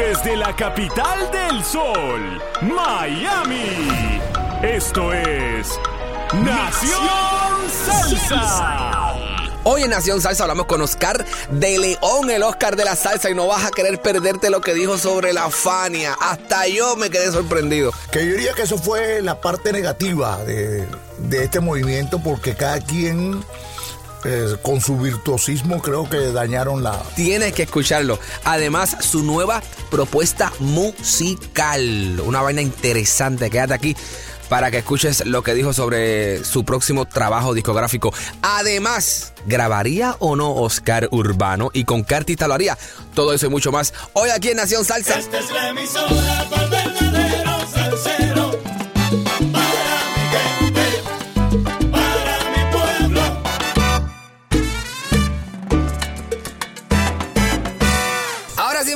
Desde la capital del sol, Miami. Esto es Nación Salsa. Hoy en Nación Salsa hablamos con Oscar de León, el Oscar de la salsa, y no vas a querer perderte lo que dijo sobre la Fania. Hasta yo me quedé sorprendido. Que yo diría que eso fue la parte negativa de, de este movimiento, porque cada quien eh, con su virtuosismo creo que dañaron la... Tienes que escucharlo. Además, su nueva propuesta musical. Una vaina interesante. Quédate aquí para que escuches lo que dijo sobre su próximo trabajo discográfico. Además, ¿grabaría o no Oscar Urbano? ¿Y con qué artista lo haría? Todo eso y mucho más. Hoy aquí en Nación Salsa. Esta es la emisora para el verdadero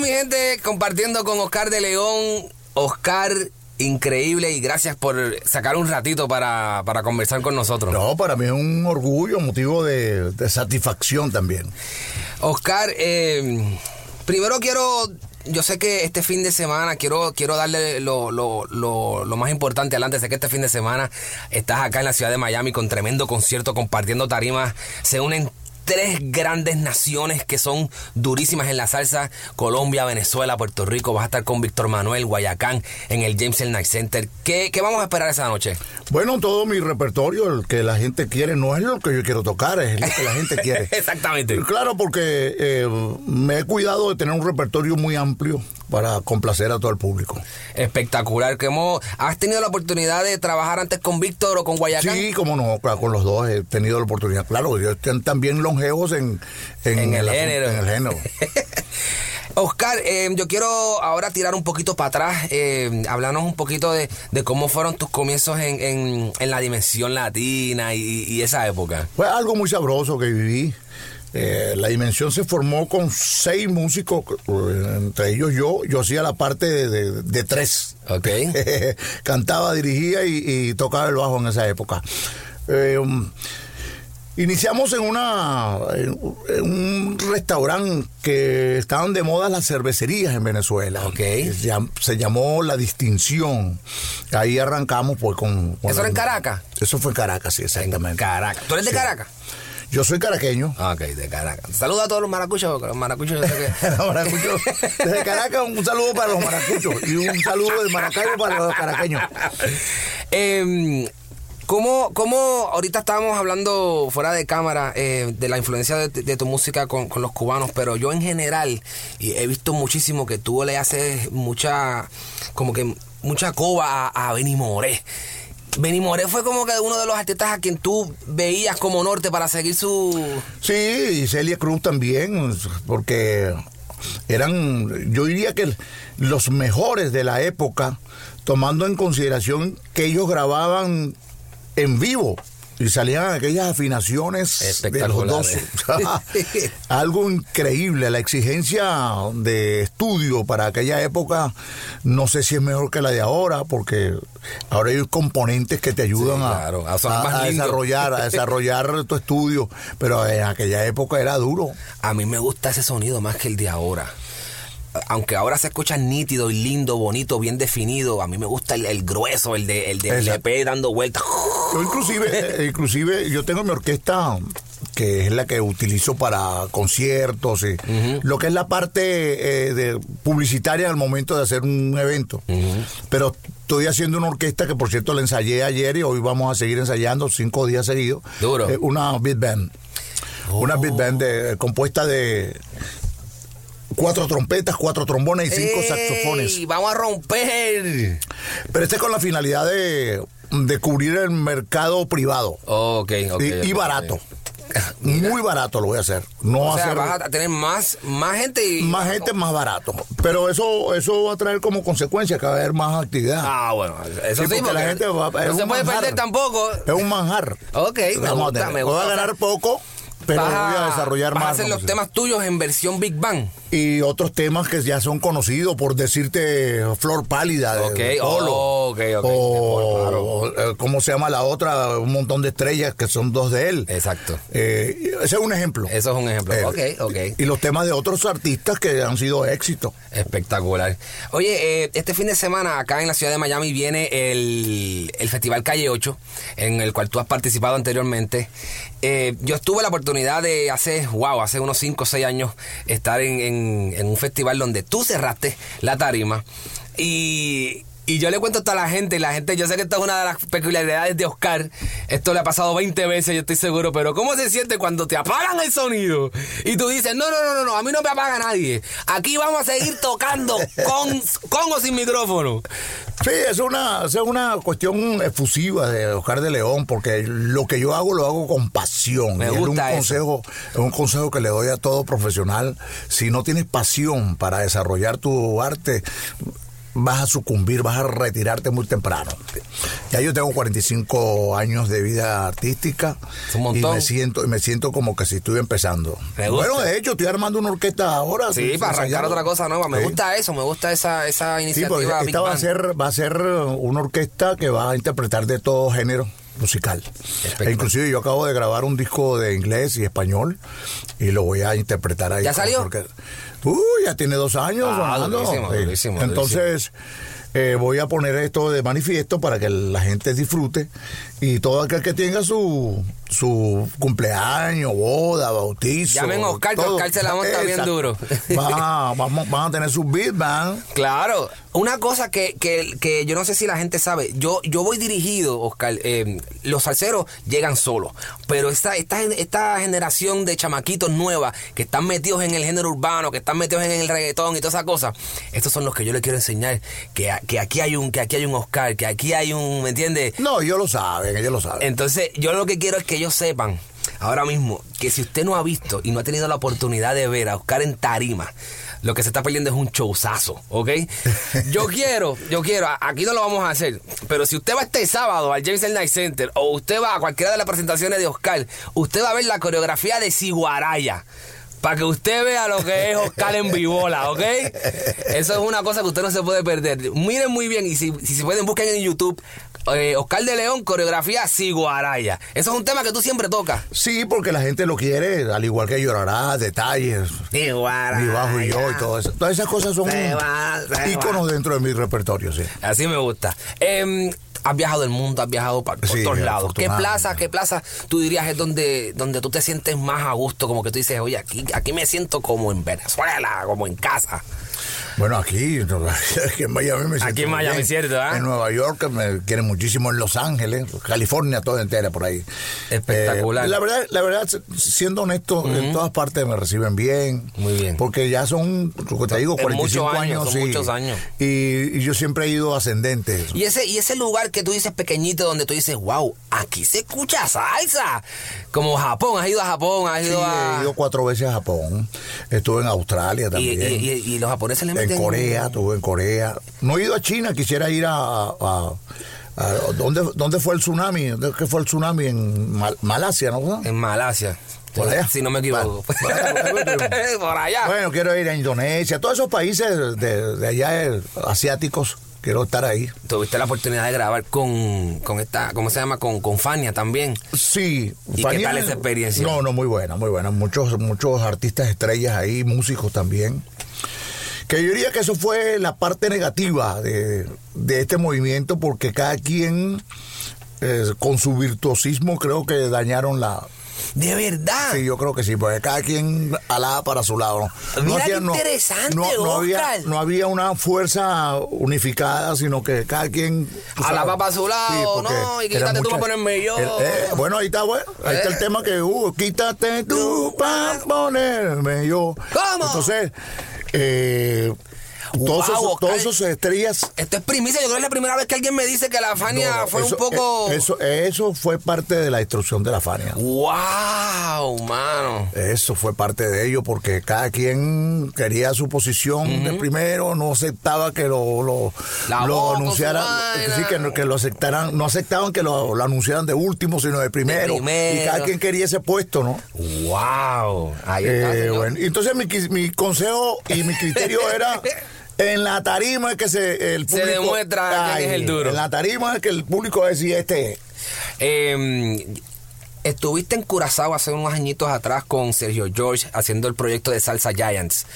Mi gente, compartiendo con Oscar de León. Oscar, increíble y gracias por sacar un ratito para, para conversar con nosotros. No, para mí es un orgullo, motivo de, de satisfacción también. Oscar, eh, primero quiero, yo sé que este fin de semana quiero, quiero darle lo, lo, lo, lo más importante adelante. Sé que este fin de semana estás acá en la ciudad de Miami con tremendo concierto, compartiendo tarimas. Se unen tres grandes naciones que son durísimas en la salsa, Colombia, Venezuela, Puerto Rico, vas a estar con Víctor Manuel, Guayacán, en el James L. Night Center. ¿Qué, qué vamos a esperar esa noche? Bueno, todo mi repertorio, el que la gente quiere, no es lo que yo quiero tocar, es lo que la gente quiere. Exactamente. Claro, porque eh, me he cuidado de tener un repertorio muy amplio para complacer a todo el público. Espectacular. que hemos- ¿Has tenido la oportunidad de trabajar antes con Víctor o con Guayacán? Sí, como no, claro, con los dos he tenido la oportunidad. Claro, ellos están también longevos en, En el género. En el género. Oscar, eh, yo quiero ahora tirar un poquito para atrás, eh, hablarnos un poquito de, de cómo fueron tus comienzos en, en- en la dimensión latina y, y esa época. Fue algo muy sabroso que viví. Eh, la dimensión se formó con seis músicos, eh, entre ellos yo. Yo hacía la parte de, de- de tres. Ok. Cantaba, dirigía y, y tocaba el bajo en esa época. Eh, um, Iniciamos en una en un restaurante que estaban de moda las cervecerías en Venezuela. Ok. Se, llam- se llamó La Distinción. Ahí arrancamos pues con... con ¿Eso era en Caracas? Eso fue en Caracas, sí, exactamente. Caracas. ¿Tú eres de. Caracas? Yo soy caraqueño. Ah, Ok, de Caracas. Saluda a todos los maracuchos, porque los maracuchos yo sé que... Los maracuchos. Desde Caracas, un saludo para los maracuchos y un saludo de Maracaibo para los caraqueños. Eh, ¿cómo, cómo ahorita estábamos hablando fuera de cámara eh, de la influencia de, de tu música con, con los cubanos, pero yo en general y he visto muchísimo que tú le haces mucha, como que mucha coba a, a Benny Moré. Benny Moré fue como que uno de los artistas a quien tú veías como norte para seguir su... Sí, y Celia Cruz también, porque eran, yo diría que los mejores de la época, tomando en consideración que ellos grababan en vivo. Y salían aquellas afinaciones de los dos. Espectaculares. Algo increíble. La exigencia de estudio para aquella época, no sé si es mejor que la de ahora, porque ahora hay componentes que te ayudan Sí, a- claro, a desarrollar, a desarrollar tu estudio. Pero en aquella época era duro. A mí me gusta ese sonido más que el de ahora. Aunque ahora se escucha nítido y lindo, bonito, bien definido, a mí me gusta el, el grueso, el de el de. LP dando vueltas. Yo inclusive, eh, inclusive yo tengo mi orquesta que es la que utilizo para conciertos, y lo que es la parte eh, de publicitaria al momento de hacer un evento. Pero estoy haciendo una orquesta que, por cierto, la ensayé ayer y hoy vamos a seguir ensayando cinco días seguidos. Duro. Eh, una beat band. Una beat band de- compuesta de cuatro trompetas, cuatro trombones y cinco ¡Ey! saxofones. Vamos a romper. Pero este es con la finalidad de, de cubrir el mercado privado. Ok, ok. y, barato. Muy barato lo voy a hacer. No O sea, hacer vas a tener más, más gente y... más gente, más barato. Pero eso eso va a traer como consecuencia que va a haber más actividad. Ah, bueno, eso Sí, sí, porque la gente va- no se puede manjar. perder tampoco. Es un manjar. Ok, me Vamos a gusta, tener- me Voy a ganar poco, pero Vas voy a desarrollar vas más. a hacer los a temas tuyos en versión Big Bang. Y otros temas que ya son conocidos, por decirte Flor Pálida de, Ok, de Polo. oh, O, Polo, eh, ¿cómo se llama la otra? Un montón de estrellas que son dos de él. Exacto. Eh, ese es un ejemplo. Eso es un ejemplo. Eh, ok, ok. Y los temas de otros artistas que han sido éxitos. Espectacular. Oye, eh, este fin de semana acá en la ciudad de Miami viene el, el Festival Calle 8, en el cual tú has participado anteriormente. Eh, yo tuve la oportunidad de hace, wow, hace unos 5 o 6 años estar en, en- en un festival donde tú cerraste la tarima y... Y yo le cuento esto a la gente, y la gente, yo sé que esto es una de las peculiaridades de Oscar. Esto le ha pasado 20 veces, yo estoy seguro, pero ¿cómo se siente cuando te apagan el sonido? Y tú dices, no, no, no, no, no, a mí no me apaga nadie. Aquí vamos a seguir tocando con, con o sin micrófono. Sí, es una, es una cuestión efusiva de Oscar de León, porque lo que yo hago lo hago con pasión. Me Y es gusta un eso. consejo, es un consejo que le doy a todo profesional. Si no tienes pasión para desarrollar tu arte, vas a sucumbir, vas a retirarte muy temprano. Ya yo tengo 45 años de vida artística Es un y me siento, y me siento como que si estoy empezando. Bueno, de hecho, estoy armando una orquesta ahora. Sí, para arrancar otra cosa nueva. Me Sí. gusta eso, me gusta esa, esa Sí, iniciativa. Big esta va a ser, va a ser una orquesta que va a interpretar de todo género musical. E inclusive yo acabo de grabar un disco de inglés y español y lo voy a interpretar ahí. ¿Ya salió? porque- Uy, ya tiene dos años. Ah, durísimo, Sí. durísimo, Entonces, eh, voy a poner esto de manifiesto para que la gente disfrute y todo aquel que tenga su, su cumpleaños, boda, bautizo. Llamen a Oscar, que. Oscar se la monta bien duro. Va- vamos- van a tener su beat band. Claro, una cosa que, que, que yo no sé si la gente sabe, yo, yo voy dirigido, Oscar, eh, los salseros llegan solos, pero esta, esta, esta generación de chamaquitos nuevas que están metidos en el género urbano, que están metidos en el reggaetón y todas esas cosas, estos son los que yo les quiero enseñar, que, que aquí hay un, que aquí hay un Oscar, que aquí hay un, ¿me entiendes? No, ellos lo saben, ellos lo saben. Entonces, yo lo que quiero es que ellos sepan, ahora mismo, que si usted no ha visto y no ha tenido la oportunidad de ver a Oscar en tarima, lo que se está perdiendo es un showzazo, ¿ok? Yo quiero, yo quiero, aquí no lo vamos a hacer, pero si usted va este sábado al James L. Night Center o usted va a cualquiera de las presentaciones de Oscar, usted va a ver la coreografía de Siguaraya. Para que usted vea lo que es Oscar en vivola, ¿ok? Eso es una cosa que usted no se puede perder. Miren muy bien y si, si se pueden busquen en YouTube eh, Oscar de León, coreografía Siguaraya. Eso es un tema que tú siempre tocas. Sí, porque la gente lo quiere, al igual que llorará, detalles, Siguaraya. mi bajo y yo y todo eso. Todas esas cosas son va, íconos dentro de mi repertorio, sí. Así me gusta. Em, has viajado el mundo, has viajado por, por Sí, todos lados. ¿Qué plaza, qué plaza tú dirías es donde, donde tú te sientes más a gusto? Como que tú dices, oye, aquí, aquí me siento como en Venezuela, como en casa. Bueno, aquí, aquí en Miami me siento Aquí en Miami, bien. ¿cierto, ah? En Nueva York me quieren muchísimo, en Los Ángeles, California toda entera por ahí. Espectacular. Eh, la verdad, la verdad, siendo honesto, en todas partes me reciben bien. Muy bien. Porque ya son, que te digo, Es 45 muchos años, años. son sí. muchos años. Y, y yo siempre he ido ascendente. Y ese, y ese lugar que tú dices pequeñito donde tú dices, wow, aquí se escucha salsa. Como Japón, has ido a Japón, has Sí, ido a... he ido cuatro veces a Japón. Estuve en Australia y, también. y- y- y los japoneses le en. Corea, estuve en Corea. No he ido a China, quisiera ir a... ¿dónde, ¿Dónde fue el tsunami? ¿Dónde qué fue el tsunami? En Mal- Malasia, ¿no? En Malasia. Por allá. Si no me equivoco. Por allá, por allá. Por allá. Bueno, quiero ir a Indonesia, todos esos países de, de allá eh, asiáticos, quiero estar ahí. Tuviste la oportunidad de grabar con, con esta, ¿cómo se llama? Con, con Fania también. Sí. ¿Y qué tal esa experiencia? No, no, muy buena, muy buena. Muchos, muchos artistas estrellas ahí, músicos también. Que yo diría que eso fue la parte negativa de, de este movimiento, porque cada quien, eh, con su virtuosismo, creo que dañaron la, De verdad. Sí, yo creo que sí, porque cada quien alaba para su lado. Mira qué interesante, no, no había, Oscar. no había una fuerza unificada, sino que cada quien... sabes. Alaba para su lado, no, y quítate tú para ponerme yo. Eh, eh, bueno, ahí está, bueno, ahí está el Eh. tema que hubo, quítate tú para ponerme yo. ¿Cómo? Entonces, eh, todos, Wow, todos esos estrellas... Esto es primicia, yo creo que es la primera vez que alguien me dice que la Fania no, fue eso- un poco... eh, Eso, eso fue parte de la instrucción de la Fania. ¡Wow, mano! Eso fue parte de ello porque cada quien quería su posición de primero, no aceptaba que lo, lo, lo anunciaran, vaina. sí, que, que lo aceptaran, no aceptaban que lo, lo anunciaran de último, sino de primero. primero. Y cada quien quería ese puesto, ¿no? ¡Wow! Ahí está, Eh, bueno, entonces mi, mi consejo y mi criterio era en la tarima es que se el Se público demuestra quién es el duro. En la tarima es que el público decía este es. Eh, estuviste en Curazao hace unos añitos atrás con Sergio George haciendo el proyecto de Salsa Giants.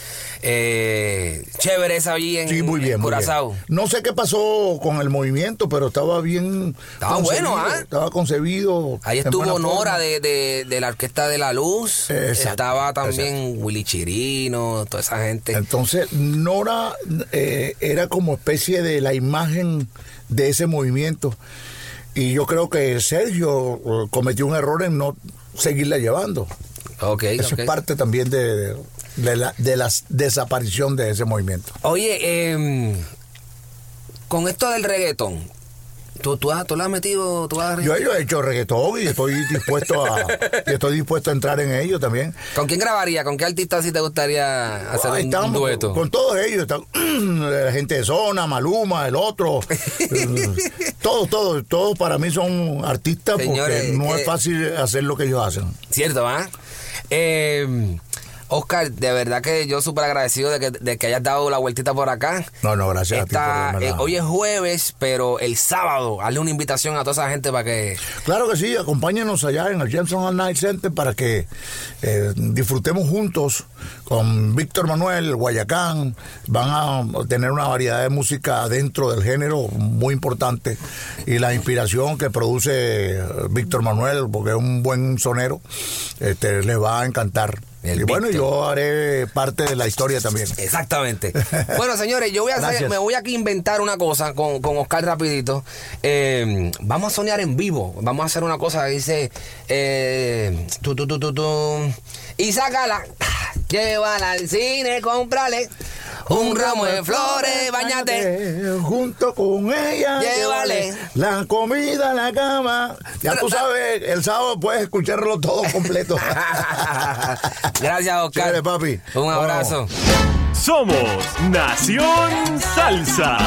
Eh, chévere esa allí en, Sí, muy bien, en muy bien. Curazao. No sé qué pasó con el movimiento, pero estaba bien. Estaba bueno, ¿ah? Estaba concebido. Ahí estuvo Nora de, de- de la Orquesta de la Luz. Exacto, Estaba también Willy Chirino, toda esa gente. Entonces, Nora eh, era como especie de la imagen de ese movimiento. Y yo creo que Sergio eh, cometió un error en no seguirla llevando. Ok, Eso es parte también de, de la, de la desaparición de ese movimiento. Oye, eh, con esto del reggaetón, ¿tú, tú, has, tú le has metido? Tú has- Yo, yo he hecho reggaetón y estoy dispuesto a y estoy dispuesto a entrar en ello también. ¿Con quién grabaría? ¿Con qué artista sí te gustaría hacer un, dueto? Con todos ellos, la gente de zona, Maluma, el otro. eh, todos, todos, todos para mí son artistas Señores, porque no es fácil hacer lo que ellos hacen. Cierto, ¿ah? Eh, Oscar, de verdad que yo súper agradecido de que, de que hayas dado la vueltita por acá. No, no, gracias Esta- a ti por eh, hoy es jueves, pero el sábado, hazle una invitación a toda esa gente para que... Claro que sí, acompáñenos allá en el Jameson Night Center para que eh, disfrutemos juntos con Víctor Manuel, Guayacán. Van a tener una variedad de música dentro del género muy importante y la inspiración que produce Víctor Manuel, porque es un buen sonero, este, les va a encantar. El y bueno, Víctor. yo haré parte de la historia también. Exactamente. Bueno, señores, yo voy a hacer, me voy aquí a inventar una cosa con, con Oscar rapidito. Eh, vamos a soñar en vivo. Vamos a hacer una cosa que dice eh, tu, tu, tu, tu, tu, y sácala, llévala al cine, cómprale un ramo de flores, bañate. Junto con ella. Llévale. La comida, la cama. Ya tú sabes, el sábado puedes escucharlo todo completo. Gracias, Oscar. Chévere, papi. Un abrazo. Somos Nación Salsa.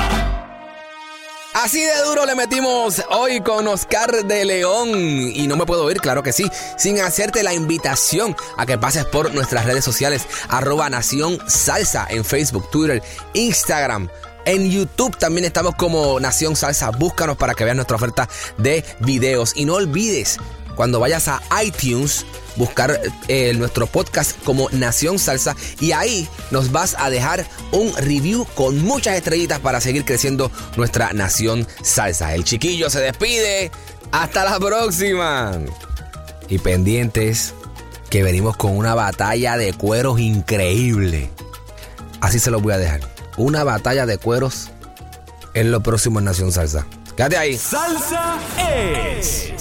Así de duro le metimos hoy con Oscar de León. Y no me puedo ir, claro que sí, sin hacerte la invitación a que pases por nuestras redes sociales, arroba Nación Salsa en Facebook, Twitter, Instagram. En YouTube también estamos como Nación Salsa. Búscanos para que veas nuestra oferta de videos. Y no olvides, cuando vayas a iTunes, buscar eh, nuestro podcast como Nación Salsa y ahí nos vas a dejar un review con muchas estrellitas para seguir creciendo nuestra Nación Salsa. El chiquillo se despide. Hasta la próxima. Y pendientes que venimos con una batalla de cueros increíble. Así se los voy a dejar. Una batalla de cueros en lo próximo en Nación Salsa. Quédate ahí. Salsa es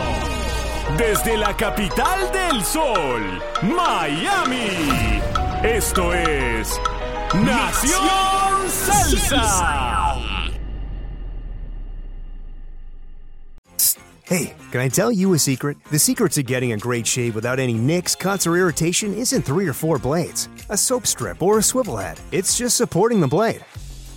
Desde la capital del sol, Miami. Esto es Nación Salsa. Hey, can I tell you a secret? The secret to getting a great shave without any nicks, cuts, or irritation isn't three or four blades, a soap strip, or a swivel head. It's just supporting the blade.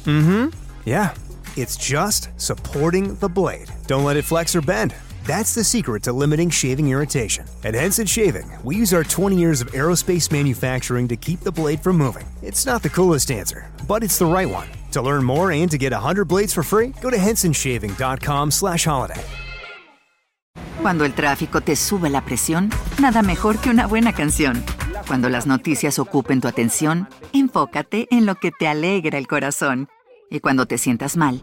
Mm hmm. Yeah, it's just supporting the blade. Don't let it flex or bend. That's the secret to limiting shaving irritation. At Henson Shaving, we use our 20 years of aerospace manufacturing to keep the blade from moving. It's not the coolest answer, but it's the right one. To learn more and to get 100 blades for free, go to hensonshaving.com slash holiday. Cuando el tráfico te sube la presión, nada mejor que una buena canción. Cuando las noticias ocupen tu atención, enfócate en lo que te alegra el corazón. Y cuando te sientas mal,